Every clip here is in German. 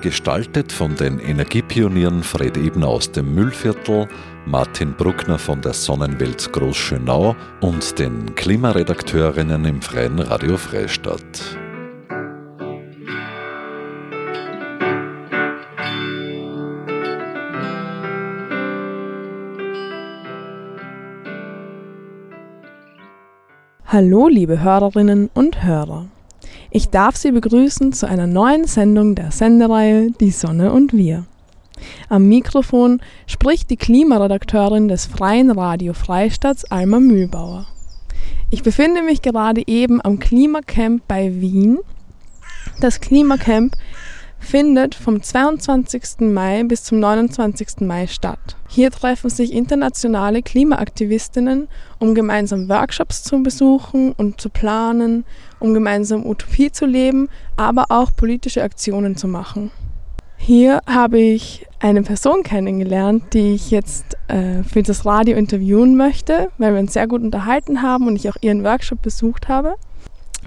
Gestaltet von den Energiepionieren Fred Ebner aus dem Müllviertel, Martin Bruckner von der Sonnenwelt Großschönau und den Klimaredakteurinnen im Freien Radio Freistadt. Hallo, liebe Hörerinnen und Hörer. Ich darf Sie begrüßen zu einer neuen Sendung der Sendereihe Die Sonne und wir. Am Mikrofon spricht die Klimaredakteurin des Freien Radio Freistadts Alma Mühlbauer. Ich befinde mich gerade eben am Klimacamp bei Wien. Das Klimacamp findet vom 22. Mai bis zum 29. Mai statt. Hier treffen sich internationale Klimaaktivistinnen, um gemeinsam Workshops zu besuchen und zu planen, um gemeinsam Utopie zu leben, aber auch politische Aktionen zu machen. Hier habe ich eine Person kennengelernt, die ich jetzt äh, für das Radio interviewen möchte, weil wir uns sehr gut unterhalten haben und ich auch ihren Workshop besucht habe.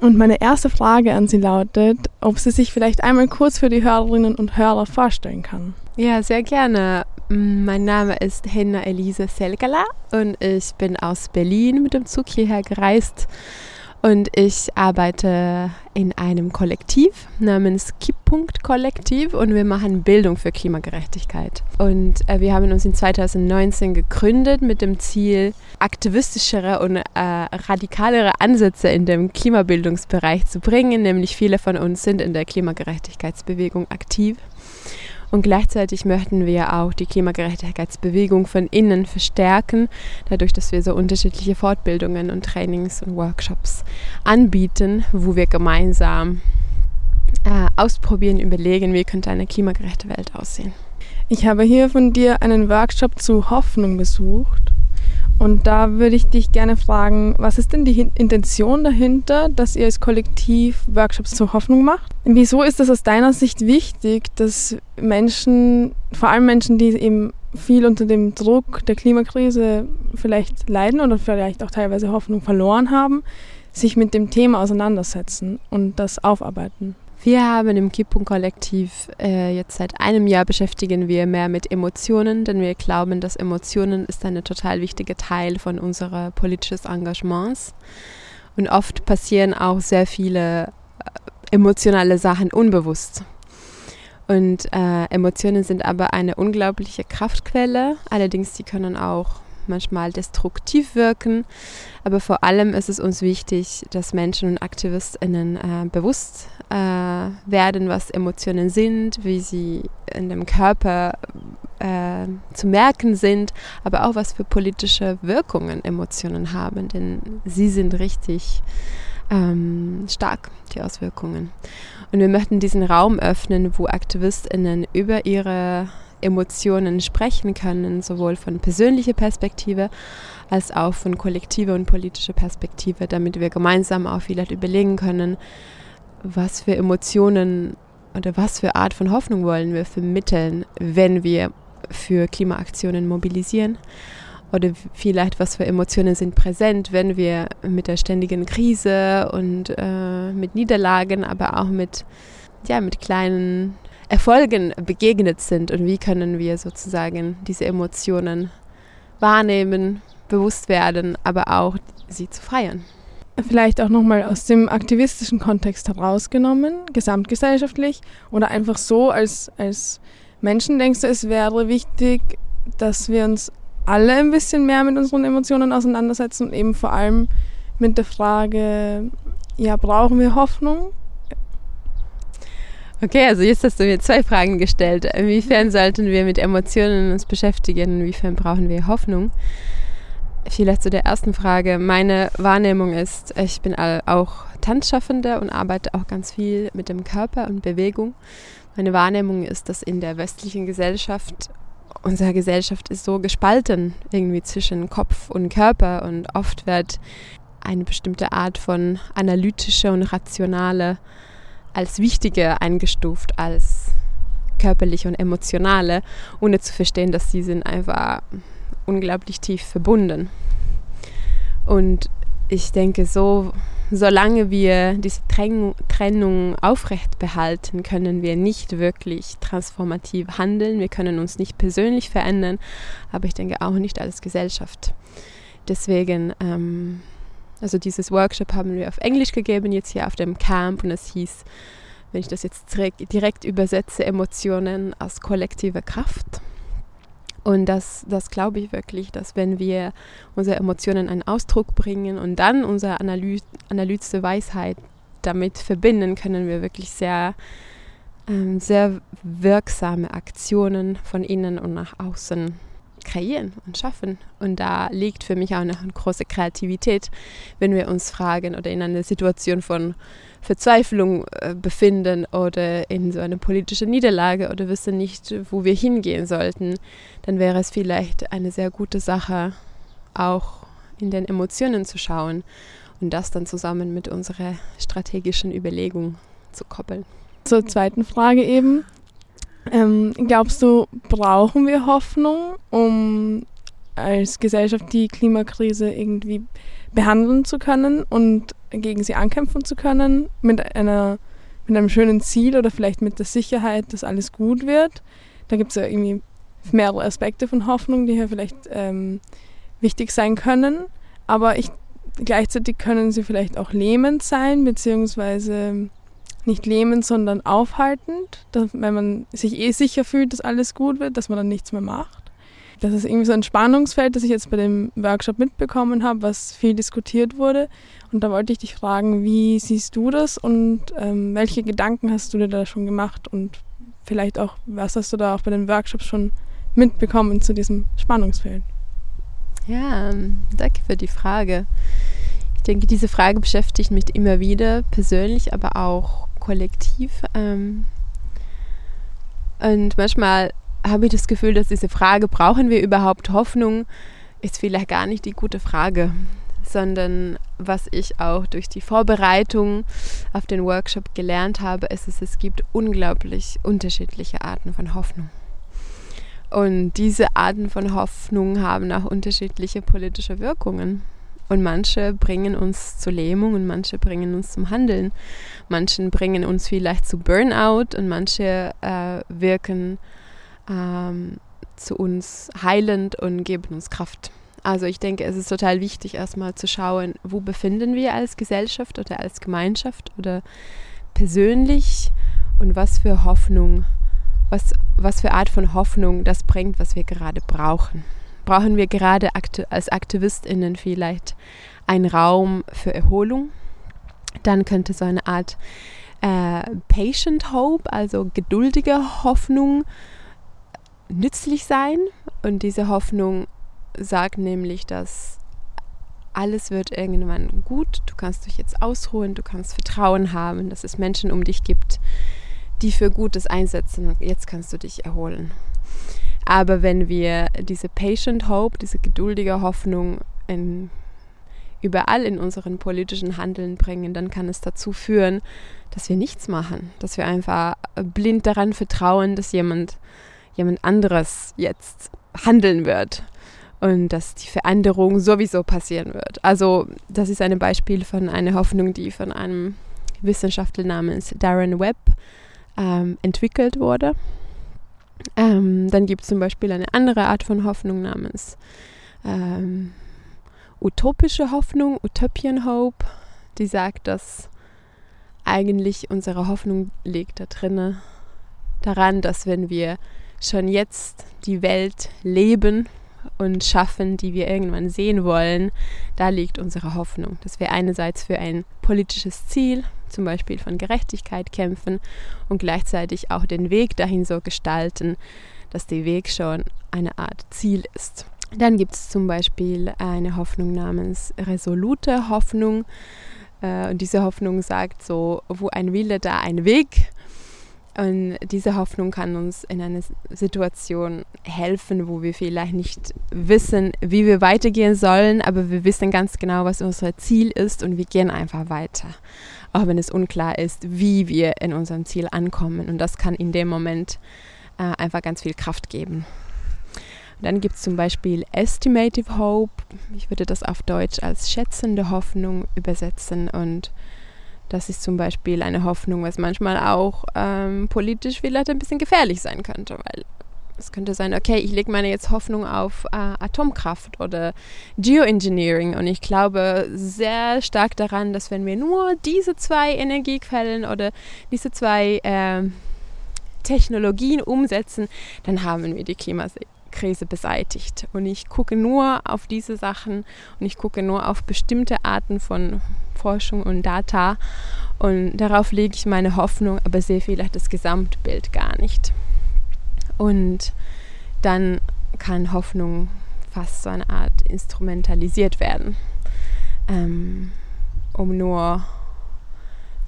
Und meine erste Frage an Sie lautet, ob sie sich vielleicht einmal kurz für die Hörerinnen und Hörer vorstellen kann. Ja, sehr gerne. Mm, mein Name ist Henna Elise Selgala und ich bin aus Berlin mit dem Zug hierher gereist und ich arbeite in einem Kollektiv namens Kipppunkt Kollektiv und wir machen Bildung für Klimagerechtigkeit. Und äh, wir haben uns in 2019 gegründet mit dem Ziel, aktivistischere und äh, radikalere Ansätze in dem Klimabildungsbereich zu bringen. Nämlich viele von uns sind in der Klimagerechtigkeitsbewegung aktiv. Und gleichzeitig möchten wir auch die Klimagerechtigkeitsbewegung von innen verstärken, dadurch, dass wir so unterschiedliche Fortbildungen und Trainings und Workshops anbieten, wo wir gemeinsam äh, ausprobieren, überlegen, wie könnte eine klimagerechte Welt aussehen. Ich habe hier von dir einen Workshop zu Hoffnung besucht. Und da würde ich dich gerne fragen, was ist denn die Intention dahinter, dass ihr als Kollektiv Workshops zur Hoffnung macht? Wieso ist es aus deiner Sicht wichtig, dass Menschen, vor allem Menschen, die eben viel unter dem Druck der Klimakrise vielleicht leiden oder vielleicht auch teilweise Hoffnung verloren haben, sich mit dem Thema auseinandersetzen und das aufarbeiten? Wir haben im Kippung-Kollektiv äh, jetzt seit einem Jahr beschäftigen wir mehr mit Emotionen, denn wir glauben, dass Emotionen ist ein total wichtiger Teil von unserer politisches Engagements. Und oft passieren auch sehr viele äh, emotionale Sachen unbewusst. Und äh, Emotionen sind aber eine unglaubliche Kraftquelle. Allerdings, die können auch manchmal destruktiv wirken. Aber vor allem ist es uns wichtig, dass Menschen und AktivistInnen äh, bewusst äh, werden, was Emotionen sind, wie sie in dem Körper äh, zu merken sind, aber auch was für politische Wirkungen Emotionen haben, denn sie sind richtig ähm, stark, die Auswirkungen. Und wir möchten diesen Raum öffnen, wo AktivistInnen über ihre Emotionen sprechen können, sowohl von persönlicher Perspektive als auch von kollektiver und politischer Perspektive, damit wir gemeinsam auch vielleicht überlegen können, was für Emotionen oder was für Art von Hoffnung wollen wir vermitteln, wenn wir für Klimaaktionen mobilisieren oder vielleicht was für Emotionen sind präsent, wenn wir mit der ständigen Krise und äh, mit Niederlagen, aber auch mit, ja, mit kleinen Erfolgen begegnet sind und wie können wir sozusagen diese Emotionen wahrnehmen, bewusst werden, aber auch sie zu feiern. Vielleicht auch nochmal aus dem aktivistischen Kontext herausgenommen, gesamtgesellschaftlich oder einfach so als, als Menschen denkst du, es wäre wichtig, dass wir uns alle ein bisschen mehr mit unseren Emotionen auseinandersetzen und eben vor allem mit der Frage, ja, brauchen wir Hoffnung? Okay, also jetzt hast du mir zwei Fragen gestellt. Inwiefern sollten wir mit Emotionen uns beschäftigen? Inwiefern brauchen wir Hoffnung? Vielleicht zu der ersten Frage. Meine Wahrnehmung ist, ich bin auch Tanzschaffende und arbeite auch ganz viel mit dem Körper und Bewegung. Meine Wahrnehmung ist, dass in der westlichen Gesellschaft, unsere Gesellschaft ist so gespalten irgendwie zwischen Kopf und Körper und oft wird eine bestimmte Art von analytische und rationale als wichtiger eingestuft als körperliche und emotionale, ohne zu verstehen, dass sie sind einfach unglaublich tief verbunden. Und ich denke, so, solange wir diese Trennung aufrecht behalten, können wir nicht wirklich transformativ handeln. Wir können uns nicht persönlich verändern, aber ich denke auch nicht als Gesellschaft. Deswegen, ähm, also dieses Workshop haben wir auf Englisch gegeben, jetzt hier auf dem Camp und es hieß, wenn ich das jetzt direkt, übersetze, Emotionen als kollektive Kraft. Und das, das glaube ich wirklich, dass wenn wir unsere Emotionen einen Ausdruck bringen und dann unsere Analy analytische Weisheit damit verbinden, können wir wirklich sehr, ähm, sehr wirksame Aktionen von innen und nach außen kreieren und schaffen. Und da liegt für mich auch eine große Kreativität, wenn wir uns fragen oder in einer Situation von Verzweiflung äh, befinden oder in so einer politischen Niederlage oder wissen nicht, wo wir hingehen sollten, dann wäre es vielleicht eine sehr gute Sache, auch in den Emotionen zu schauen und das dann zusammen mit unserer strategischen Überlegung zu koppeln. Zur zweiten Frage eben. Ähm, glaubst du, brauchen wir Hoffnung, um als Gesellschaft die Klimakrise irgendwie behandeln zu können und gegen sie ankämpfen zu können mit einer mit einem schönen Ziel oder vielleicht mit der Sicherheit, dass alles gut wird. Da gibt es ja irgendwie mehrere Aspekte von Hoffnung, die hier vielleicht ähm, wichtig sein können. Aber ich, gleichzeitig können sie vielleicht auch lähmend sein, beziehungsweise nicht lähmend, sondern aufhaltend, dass, wenn man sich eh sicher fühlt, dass alles gut wird, dass man dann nichts mehr macht. Das ist irgendwie so ein Spannungsfeld, das ich jetzt bei dem Workshop mitbekommen habe, was viel diskutiert wurde. Und da wollte ich dich fragen, wie siehst du das und ähm, welche Gedanken hast du dir da schon gemacht und vielleicht auch, was hast du da auch bei den Workshops schon mitbekommen zu diesem Spannungsfeld? Ja, danke für die Frage. Ich denke, diese Frage beschäftigt mich immer wieder, persönlich, aber auch kollektiv. Ähm, und manchmal habe ich das Gefühl, dass diese Frage, brauchen wir überhaupt Hoffnung, ist vielleicht gar nicht die gute Frage, sondern was ich auch durch die Vorbereitung auf den Workshop gelernt habe, ist, dass es gibt unglaublich unterschiedliche Arten von Hoffnung. Und diese Arten von Hoffnung haben auch unterschiedliche politische Wirkungen. Und manche bringen uns zur Lähmung und manche bringen uns zum Handeln. Manche bringen uns vielleicht zu Burnout und manche äh, wirken ähm, zu uns heilend und geben uns Kraft. Also ich denke, es ist total wichtig, erstmal zu schauen, wo befinden wir als Gesellschaft oder als Gemeinschaft oder persönlich und was für Hoffnung, was, was für Art von Hoffnung das bringt, was wir gerade brauchen brauchen wir gerade als AktivistInnen vielleicht einen Raum für Erholung. Dann könnte so eine Art äh, Patient Hope, also geduldige Hoffnung, nützlich sein. Und diese Hoffnung sagt nämlich, dass alles wird irgendwann gut, du kannst dich jetzt ausruhen, du kannst Vertrauen haben, dass es Menschen um dich gibt, die für Gutes einsetzen jetzt kannst du dich erholen. Aber wenn wir diese Patient Hope, diese geduldige Hoffnung in, überall in unseren politischen Handeln bringen, dann kann es dazu führen, dass wir nichts machen, dass wir einfach blind daran vertrauen, dass jemand, jemand anderes jetzt handeln wird und dass die Veränderung sowieso passieren wird. Also das ist ein Beispiel von einer Hoffnung, die von einem Wissenschaftler namens Darren Webb ähm, entwickelt wurde. Ähm, dann gibt es zum Beispiel eine andere Art von Hoffnung namens ähm, utopische Hoffnung, Utopian Hope, die sagt, dass eigentlich unsere Hoffnung liegt da drinne, daran, dass wenn wir schon jetzt die Welt leben und schaffen, die wir irgendwann sehen wollen, da liegt unsere Hoffnung, dass wir einerseits für ein politisches Ziel, zum Beispiel von Gerechtigkeit kämpfen und gleichzeitig auch den Weg dahin so gestalten, dass der Weg schon eine Art Ziel ist. Dann gibt es zum Beispiel eine Hoffnung namens resolute Hoffnung. Äh, und diese Hoffnung sagt so, wo ein Wille, da ein Weg. Und diese Hoffnung kann uns in einer Situation helfen, wo wir vielleicht nicht wissen, wie wir weitergehen sollen, aber wir wissen ganz genau, was unser Ziel ist und wir gehen einfach weiter. Auch wenn es unklar ist, wie wir in unserem Ziel ankommen. Und das kann in dem Moment äh, einfach ganz viel Kraft geben. Und dann gibt es zum Beispiel Estimative Hope. Ich würde das auf Deutsch als schätzende Hoffnung übersetzen und das ist zum Beispiel eine Hoffnung, was manchmal auch ähm, politisch vielleicht ein bisschen gefährlich sein könnte, weil es könnte sein, okay, ich lege meine jetzt Hoffnung auf äh, Atomkraft oder Geoengineering und ich glaube sehr stark daran, dass wenn wir nur diese zwei Energiequellen oder diese zwei äh, Technologien umsetzen, dann haben wir die Klimakrise beseitigt. Und ich gucke nur auf diese Sachen und ich gucke nur auf bestimmte Arten von Forschung und Data. Und darauf lege ich meine Hoffnung, aber sehe vielleicht das Gesamtbild gar nicht. Und dann kann Hoffnung fast so eine Art instrumentalisiert werden, ähm, um nur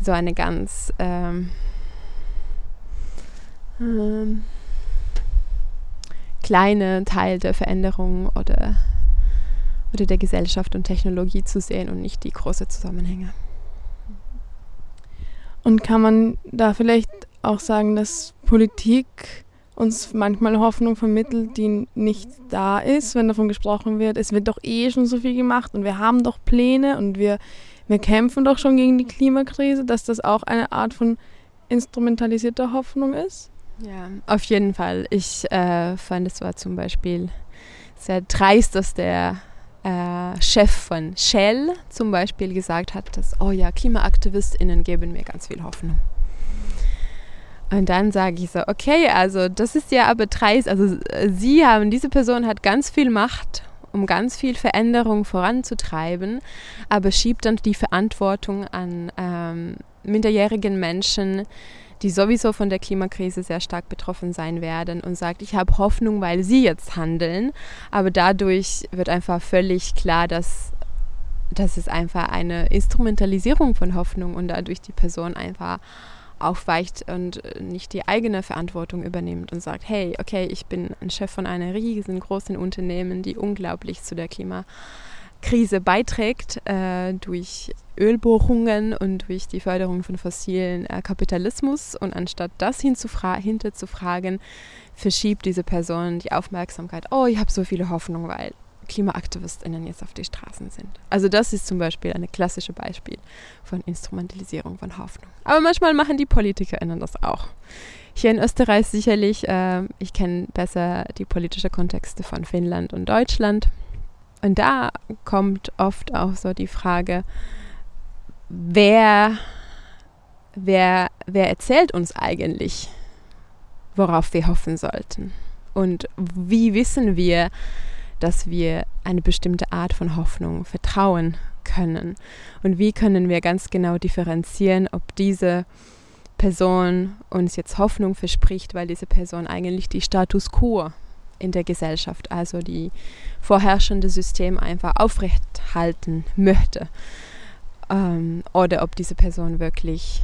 so eine ganz ähm, ähm, kleine Teil der Veränderung oder oder der Gesellschaft und Technologie zu sehen und nicht die großen Zusammenhänge. Und kann man da vielleicht auch sagen, dass Politik uns manchmal Hoffnung vermittelt, die nicht da ist, wenn davon gesprochen wird, es wird doch eh schon so viel gemacht und wir haben doch Pläne und wir, wir kämpfen doch schon gegen die Klimakrise, dass das auch eine Art von instrumentalisierter Hoffnung ist? Ja, auf jeden Fall. Ich äh, fand, es war zum Beispiel sehr dreist, dass der äh, Chef von Shell zum Beispiel gesagt hat, dass, oh ja, KlimaaktivistInnen geben mir ganz viel Hoffnung. Und dann sage ich so, okay, also das ist ja aber dreist, also Sie haben, diese Person hat ganz viel Macht, um ganz viel Veränderung voranzutreiben, aber schiebt dann die Verantwortung an ähm, minderjährigen Menschen, die sowieso von der Klimakrise sehr stark betroffen sein werden und sagt, ich habe Hoffnung, weil sie jetzt handeln. Aber dadurch wird einfach völlig klar, dass das ist einfach eine Instrumentalisierung von Hoffnung und dadurch die Person einfach aufweicht und nicht die eigene Verantwortung übernimmt und sagt, hey, okay, ich bin ein Chef von einer riesengroßen Unternehmen, die unglaublich zu der Klimakrise Krise beiträgt äh, durch Ölbohrungen und durch die Förderung von fossilen äh, Kapitalismus. Und anstatt das hinterzufragen, verschiebt diese Person die Aufmerksamkeit, oh, ich habe so viele Hoffnung, weil KlimaaktivistInnen jetzt auf die Straßen sind. Also das ist zum Beispiel ein klassisches Beispiel von Instrumentalisierung von Hoffnung. Aber manchmal machen die PolitikerInnen das auch. Hier in Österreich sicherlich, äh, ich kenne besser die politischen Kontexte von Finnland und Deutschland. Und da kommt oft auch so die Frage, wer, wer, wer erzählt uns eigentlich, worauf wir hoffen sollten? Und wie wissen wir, dass wir eine bestimmte Art von Hoffnung vertrauen können? Und wie können wir ganz genau differenzieren, ob diese Person uns jetzt Hoffnung verspricht, weil diese Person eigentlich die Status quo in der Gesellschaft, also die vorherrschende System einfach aufrechthalten möchte. Ähm, oder ob diese Person wirklich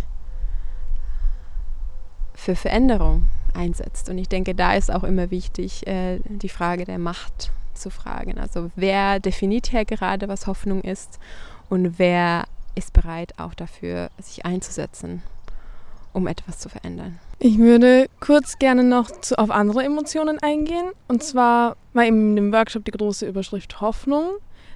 für Veränderung einsetzt. Und ich denke, da ist auch immer wichtig, äh, die Frage der Macht zu fragen. Also wer definiert hier gerade, was Hoffnung ist und wer ist bereit, auch dafür sich einzusetzen, um etwas zu verändern. Ich würde kurz gerne noch zu, auf andere Emotionen eingehen. Und zwar war in dem Workshop die große Überschrift Hoffnung.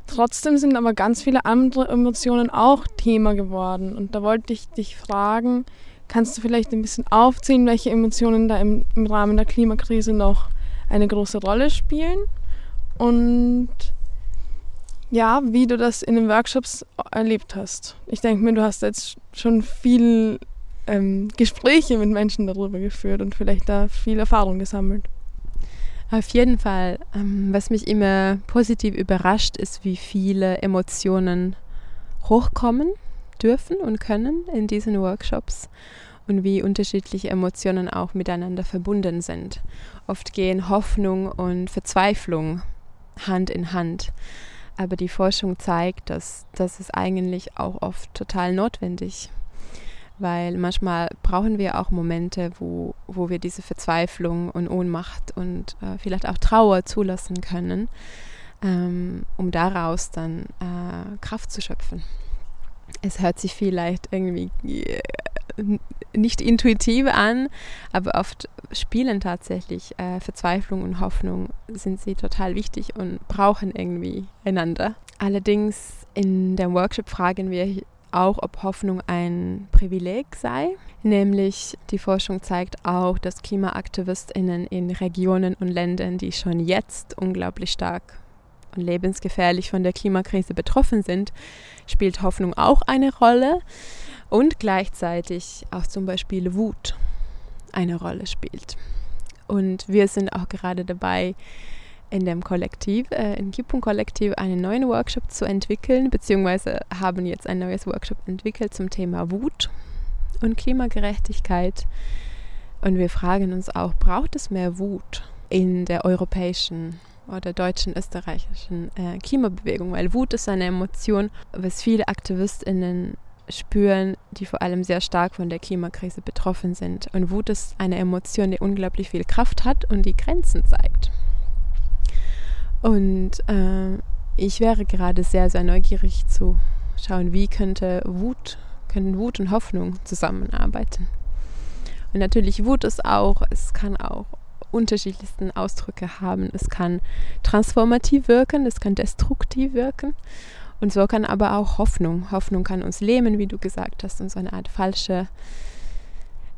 Trotzdem sind aber ganz viele andere Emotionen auch Thema geworden. Und da wollte ich dich fragen, kannst du vielleicht ein bisschen aufzählen, welche Emotionen da im, im Rahmen der Klimakrise noch eine große Rolle spielen? Und ja, wie du das in den Workshops erlebt hast. Ich denke mir, du hast jetzt schon viel ähm, Gespräche mit Menschen darüber geführt und vielleicht da viel Erfahrung gesammelt. Auf jeden Fall. Ähm, was mich immer positiv überrascht, ist, wie viele Emotionen hochkommen dürfen und können in diesen Workshops und wie unterschiedliche Emotionen auch miteinander verbunden sind. Oft gehen Hoffnung und Verzweiflung Hand in Hand. Aber die Forschung zeigt, dass das ist eigentlich auch oft total notwendig weil manchmal brauchen wir auch Momente, wo, wo wir diese Verzweiflung und Ohnmacht und äh, vielleicht auch Trauer zulassen können, ähm, um daraus dann äh, Kraft zu schöpfen. Es hört sich vielleicht irgendwie äh, nicht intuitiv an, aber oft spielen tatsächlich äh, Verzweiflung und Hoffnung, sind sie total wichtig und brauchen irgendwie einander. Allerdings in dem Workshop fragen wir auch, ob Hoffnung ein Privileg sei. Nämlich die Forschung zeigt auch, dass Klimaaktivistinnen in Regionen und Ländern, die schon jetzt unglaublich stark und lebensgefährlich von der Klimakrise betroffen sind, spielt Hoffnung auch eine Rolle und gleichzeitig auch zum Beispiel Wut eine Rolle spielt. Und wir sind auch gerade dabei, in dem Kollektiv, äh, im Kipun-Kollektiv, einen neuen Workshop zu entwickeln, beziehungsweise haben jetzt ein neues Workshop entwickelt zum Thema Wut und Klimagerechtigkeit. Und wir fragen uns auch, braucht es mehr Wut in der europäischen oder deutschen, österreichischen äh, Klimabewegung? Weil Wut ist eine Emotion, was viele AktivistInnen spüren, die vor allem sehr stark von der Klimakrise betroffen sind. Und Wut ist eine Emotion, die unglaublich viel Kraft hat und die Grenzen zeigt. Und äh, ich wäre gerade sehr, sehr neugierig zu schauen, wie könnte Wut, können Wut und Hoffnung zusammenarbeiten. Und natürlich Wut ist auch, es kann auch unterschiedlichsten Ausdrücke haben. Es kann transformativ wirken, es kann destruktiv wirken. Und so kann aber auch Hoffnung. Hoffnung kann uns lähmen, wie du gesagt hast, und so eine Art falsche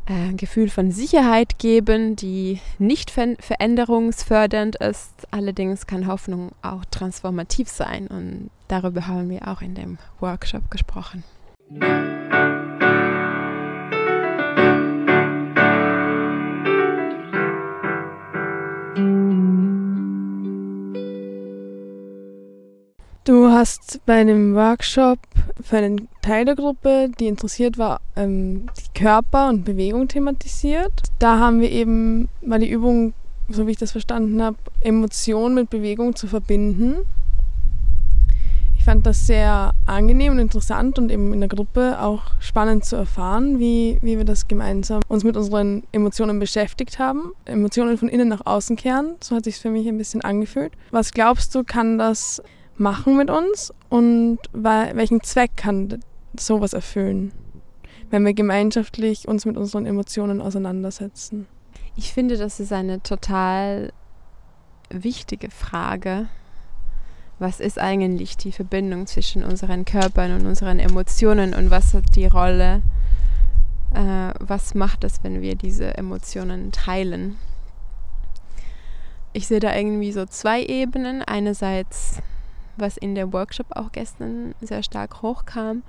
äh, Gefühl von Sicherheit geben, die nicht ver veränderungsfördernd ist. Allerdings kann Hoffnung auch transformativ sein und darüber haben wir auch in dem Workshop gesprochen. Du hast bei einem Workshop für einen Teil der Gruppe, die interessiert war, ähm, Körper und Bewegung thematisiert. Da haben wir eben mal die Übung, so wie ich das verstanden habe, Emotionen mit Bewegung zu verbinden. Ich fand das sehr angenehm und interessant und eben in der Gruppe auch spannend zu erfahren, wie, wie wir das gemeinsam uns mit unseren Emotionen beschäftigt haben. Emotionen von innen nach außen kehren, so hat sich für mich ein bisschen angefühlt. Was glaubst du, kann das machen mit uns und welchen Zweck kann sowas erfüllen, wenn wir gemeinschaftlich uns mit unseren Emotionen auseinandersetzen? Ich finde, das ist eine total wichtige Frage. Was ist eigentlich die Verbindung zwischen unseren Körpern und unseren Emotionen und was hat die Rolle? Äh, was macht es, wenn wir diese Emotionen teilen? Ich sehe da irgendwie so zwei Ebenen. Einerseits was in dem Workshop auch gestern sehr stark hochkam,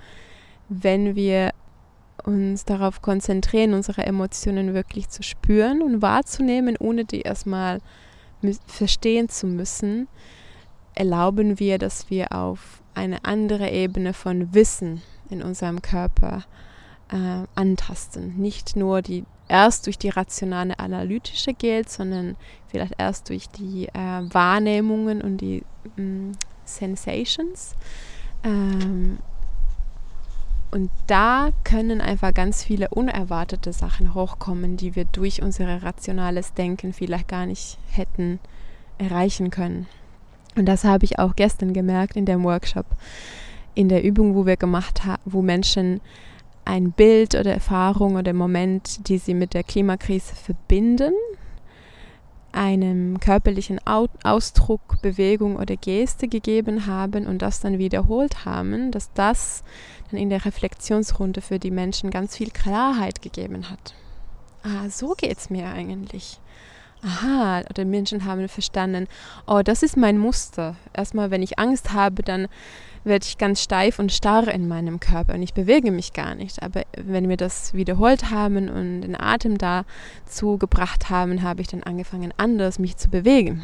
wenn wir uns darauf konzentrieren, unsere Emotionen wirklich zu spüren und wahrzunehmen, ohne die erstmal verstehen zu müssen, erlauben wir, dass wir auf eine andere Ebene von Wissen in unserem Körper äh, antasten. Nicht nur die erst durch die rationale analytische geht, sondern vielleicht erst durch die äh, Wahrnehmungen und die mh, mm, Sensations. Ähm, und da können einfach ganz viele unerwartete Sachen hochkommen, die wir durch unser rationales Denken vielleicht gar nicht hätten erreichen können. Und das habe ich auch gestern gemerkt in dem Workshop, in der Übung, wo wir gemacht haben, wo Menschen ein Bild oder Erfahrung oder Moment, die sie mit der Klimakrise verbinden, einem körperlichen Ausdruck, Bewegung oder Geste gegeben haben und das dann wiederholt haben, dass das dann in der Reflexionsrunde für die Menschen ganz viel Klarheit gegeben hat. Ah, so geht es mir eigentlich. Aha, oder Menschen haben verstanden, oh, das ist mein Muster. Erstmal, wenn ich Angst habe, dann werde ich ganz steif und starr in meinem Körper und ich bewege mich gar nicht. Aber wenn wir das wiederholt haben und den Atem dazu gebracht haben, habe ich dann angefangen, anders mich zu bewegen.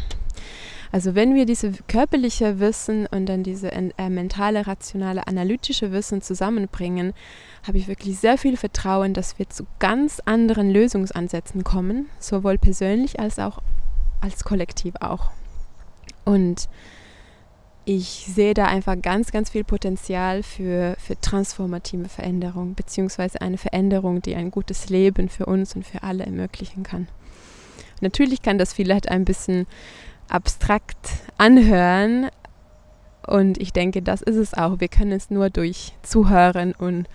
Also wenn wir diese körperliche Wissen und dann diese äh, mentale, rationale, analytische Wissen zusammenbringen, habe ich wirklich sehr viel Vertrauen, dass wir zu ganz anderen Lösungsansätzen kommen, sowohl persönlich als auch als Kollektiv auch. Und ich sehe da einfach ganz, ganz viel Potenzial für, für transformative Veränderung, beziehungsweise eine Veränderung, die ein gutes Leben für uns und für alle ermöglichen kann. Natürlich kann das vielleicht ein bisschen abstrakt anhören und ich denke, das ist es auch. Wir können es nur durch Zuhören und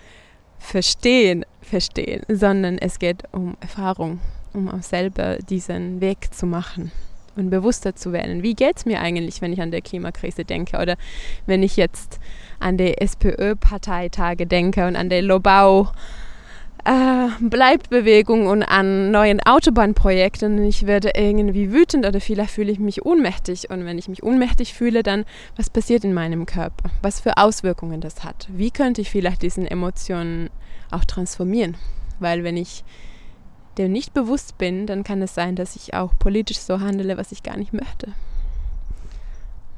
Verstehen verstehen, sondern es geht um Erfahrung, um auch selber diesen Weg zu machen und bewusster zu werden. Wie geht es mir eigentlich, wenn ich an der Klimakrise denke oder wenn ich jetzt an die SPÖ-Parteitage denke und an der Lobau äh, Bleibbewegung und an neuen Autobahnprojekten und ich werde irgendwie wütend oder vielleicht fühle ich mich ohnmächtig und wenn ich mich ohnmächtig fühle, dann was passiert in meinem Körper? Was für Auswirkungen das hat? Wie könnte ich vielleicht diesen Emotionen auch transformieren? Weil wenn ich dem nicht bewusst bin, dann kann es sein, dass ich auch politisch so handele, was ich gar nicht möchte.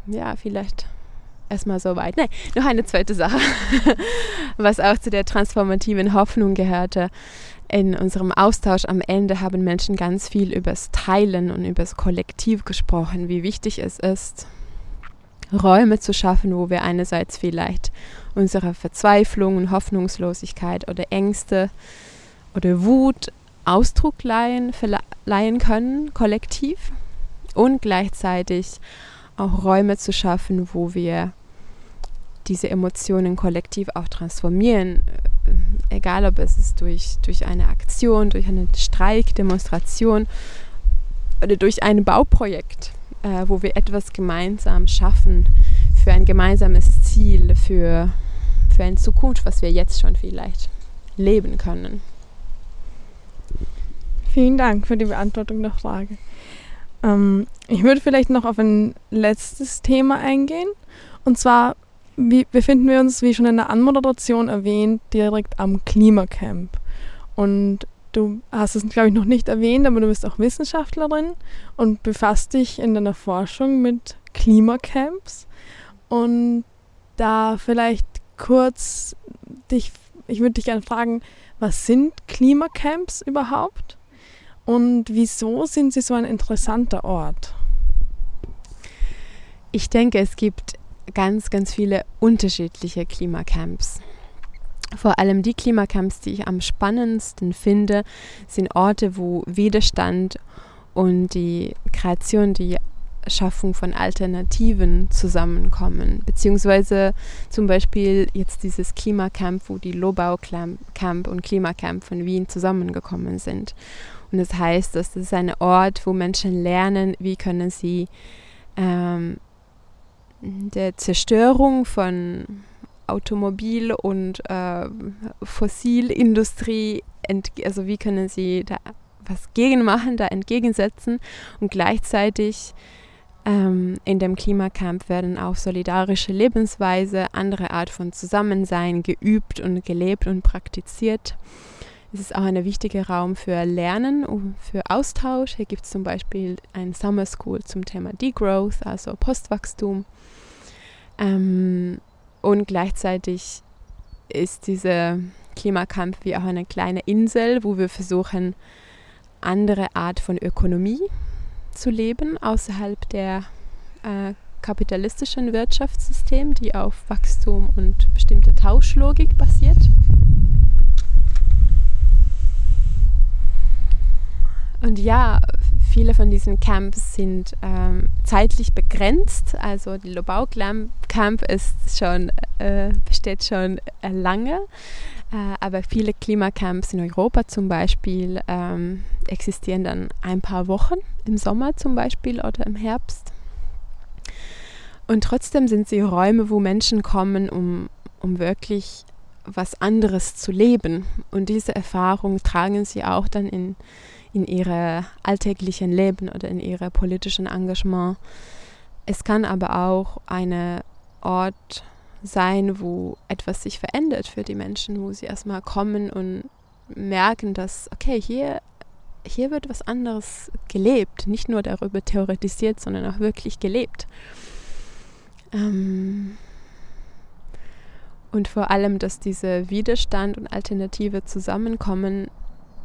Ja, vielleicht erstmal so weit. Nein, noch eine zweite Sache, was auch zu der transformativen Hoffnung gehörte. In unserem Austausch am Ende haben Menschen ganz viel über das Teilen und über das Kollektiv gesprochen, wie wichtig es ist, Räume zu schaffen, wo wir einerseits vielleicht unsere Verzweiflung und Hoffnungslosigkeit oder Ängste oder Wut Ausdruck leihen, leihen können, kollektiv, und gleichzeitig auch Räume zu schaffen, wo wir diese Emotionen kollektiv auch transformieren, äh, egal ob es ist durch, durch eine Aktion, durch einen Streik, Demonstration oder durch ein Bauprojekt, äh, wo wir etwas gemeinsam schaffen für ein gemeinsames Ziel, für, für eine Zukunft, was wir jetzt schon vielleicht leben können. Vielen Dank für die Beantwortung der Frage. Ähm, ich würde vielleicht noch auf ein letztes Thema eingehen. Und zwar wie, befinden wir uns, wie schon in der Anmoderation erwähnt, direkt am Klimacamp. Und du hast es, glaube ich, noch nicht erwähnt, aber du bist auch Wissenschaftlerin und befasst dich in deiner Forschung mit Klimacamps. Und da vielleicht kurz dich, ich würde dich gerne fragen, was sind Klimacamps überhaupt? Und wieso sind sie so ein interessanter Ort? Ich denke, es gibt ganz, ganz viele unterschiedliche Klimacamps. Vor allem die Klimacamps, die ich am spannendsten finde, sind Orte, wo Widerstand und die Kreation, die Schaffung von Alternativen zusammenkommen. Beziehungsweise zum Beispiel jetzt dieses Klimacamp, wo die Lobau Camp und Klimacamp von Wien zusammengekommen sind. Und das heißt, dass das ist ein Ort, wo Menschen lernen, wie können sie ähm, der Zerstörung von Automobil- und äh, Fossilindustrie, also wie können sie da was gegen machen, da entgegensetzen und gleichzeitig ähm, in dem Klimacamp werden auch solidarische Lebensweise, andere Art von Zusammensein geübt und gelebt und praktiziert. Es ist auch ein wichtiger Raum für Lernen, für Austausch. Hier gibt es zum Beispiel ein Summer School zum Thema Degrowth, also Postwachstum. Ähm, und gleichzeitig ist dieser Klimakampf wie auch eine kleine Insel, wo wir versuchen, andere Art von Ökonomie zu leben, außerhalb der äh, kapitalistischen Wirtschaftssystem, die auf Wachstum und bestimmte Tauschlogik basiert. Und ja, viele von diesen Camps sind ähm, zeitlich begrenzt. Also die Lobau Camp ist schon, äh, besteht schon äh, lange, äh, aber viele Klimacamps in Europa zum Beispiel ähm, existieren dann ein paar Wochen im Sommer zum Beispiel oder im Herbst. Und trotzdem sind sie Räume, wo Menschen kommen, um, um wirklich was anderes zu leben. Und diese Erfahrung tragen sie auch dann in, in ihre alltäglichen Leben oder in ihre politischen Engagement. Es kann aber auch ein Ort sein, wo etwas sich verändert für die Menschen, wo sie erstmal kommen und merken, dass, okay, hier, hier wird was anderes gelebt, nicht nur darüber theoretisiert, sondern auch wirklich gelebt. Ähm und vor allem, dass diese Widerstand und Alternative zusammenkommen,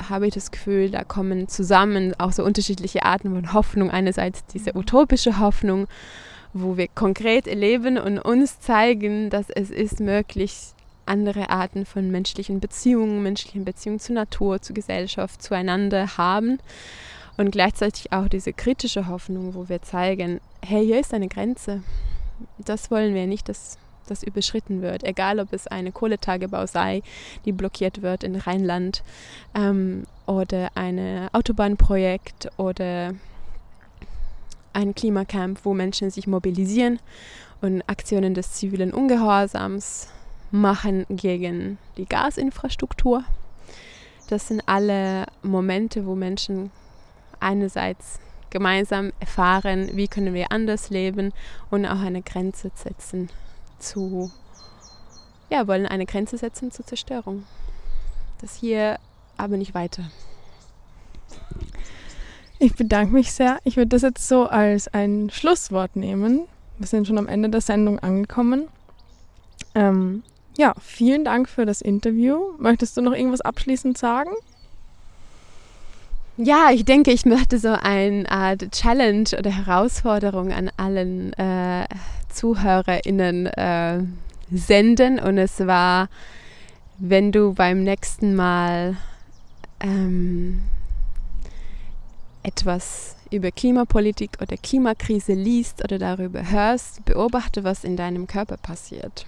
habe ich das Gefühl, da kommen zusammen auch so unterschiedliche Arten von Hoffnung. Einerseits diese utopische Hoffnung, wo wir konkret erleben und uns zeigen, dass es ist möglich, andere Arten von menschlichen Beziehungen, menschlichen Beziehungen zur Natur, zur Gesellschaft, zueinander haben. Und gleichzeitig auch diese kritische Hoffnung, wo wir zeigen, hey, hier ist eine Grenze. Das wollen wir nicht, dass das überschritten wird. Egal, ob es eine Kohletagebau sei, die blockiert wird in Rheinland, ähm, oder ein Autobahnprojekt oder ein Klimacamp, wo Menschen sich mobilisieren und Aktionen des zivilen Ungehorsams machen gegen die Gasinfrastruktur. Das sind alle Momente, wo Menschen einerseits gemeinsam erfahren, wie können wir anders leben und auch eine Grenze setzen zu, ja, wollen eine Grenze setzen zur Zerstörung. Das hier aber nicht weiter. Ich bedanke mich sehr. Ich würde das jetzt so als ein Schlusswort nehmen. Wir sind schon am Ende der Sendung angekommen. Ähm, ja, vielen Dank für das Interview. Möchtest du noch irgendwas abschließend sagen? Ja, ich denke, ich möchte so eine Art Challenge oder Herausforderung an allen äh, ZuhörerInnen äh, senden. Und es war, wenn du beim nächsten Mal ähm, etwas über Klimapolitik oder Klimakrise liest oder darüber hörst, beobachte, was in deinem Körper passiert.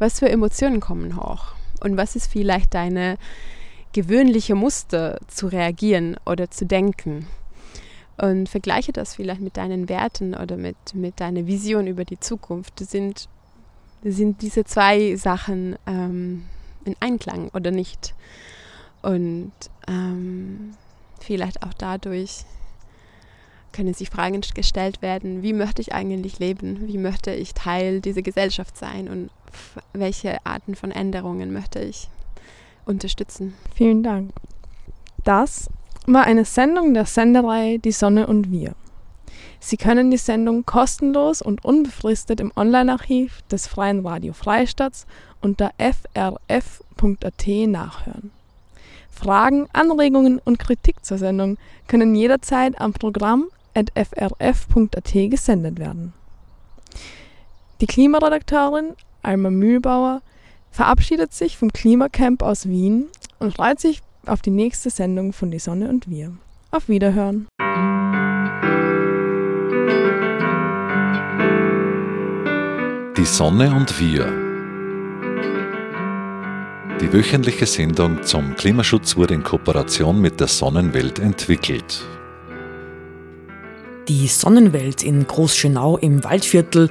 Was für Emotionen kommen hoch? Und was ist vielleicht deine gewöhnliche Muster zu reagieren oder zu denken? Und vergleiche das vielleicht mit deinen Werten oder mit, mit deiner Vision über die Zukunft. Sind, sind diese zwei Sachen ähm, in Einklang oder nicht? Und ähm, vielleicht auch dadurch können sich Fragen gestellt werden, wie möchte ich eigentlich leben? Wie möchte ich Teil dieser Gesellschaft sein? Und welche Arten von Änderungen möchte ich unterstützen? Vielen Dank. Das war eine Sendung der Sendereihe Die Sonne und wir. Sie können die Sendung kostenlos und unbefristet im Online-Archiv des Freien Radio Freistaats unter frf.at nachhören. Fragen, Anregungen und Kritik zur Sendung können jederzeit am Programm frf.at gesendet werden. Die Klimaredakteurin Alma Mühlbauer verabschiedet sich vom Klimacamp aus Wien und freut sich auf die nächste Sendung von Die Sonne und wir. Auf Wiederhören. Die Sonne und wir die wöchentliche Sendung zum Klimaschutz wurde in Kooperation mit der Sonnenwelt entwickelt. Die Sonnenwelt in Großschönau im Waldviertel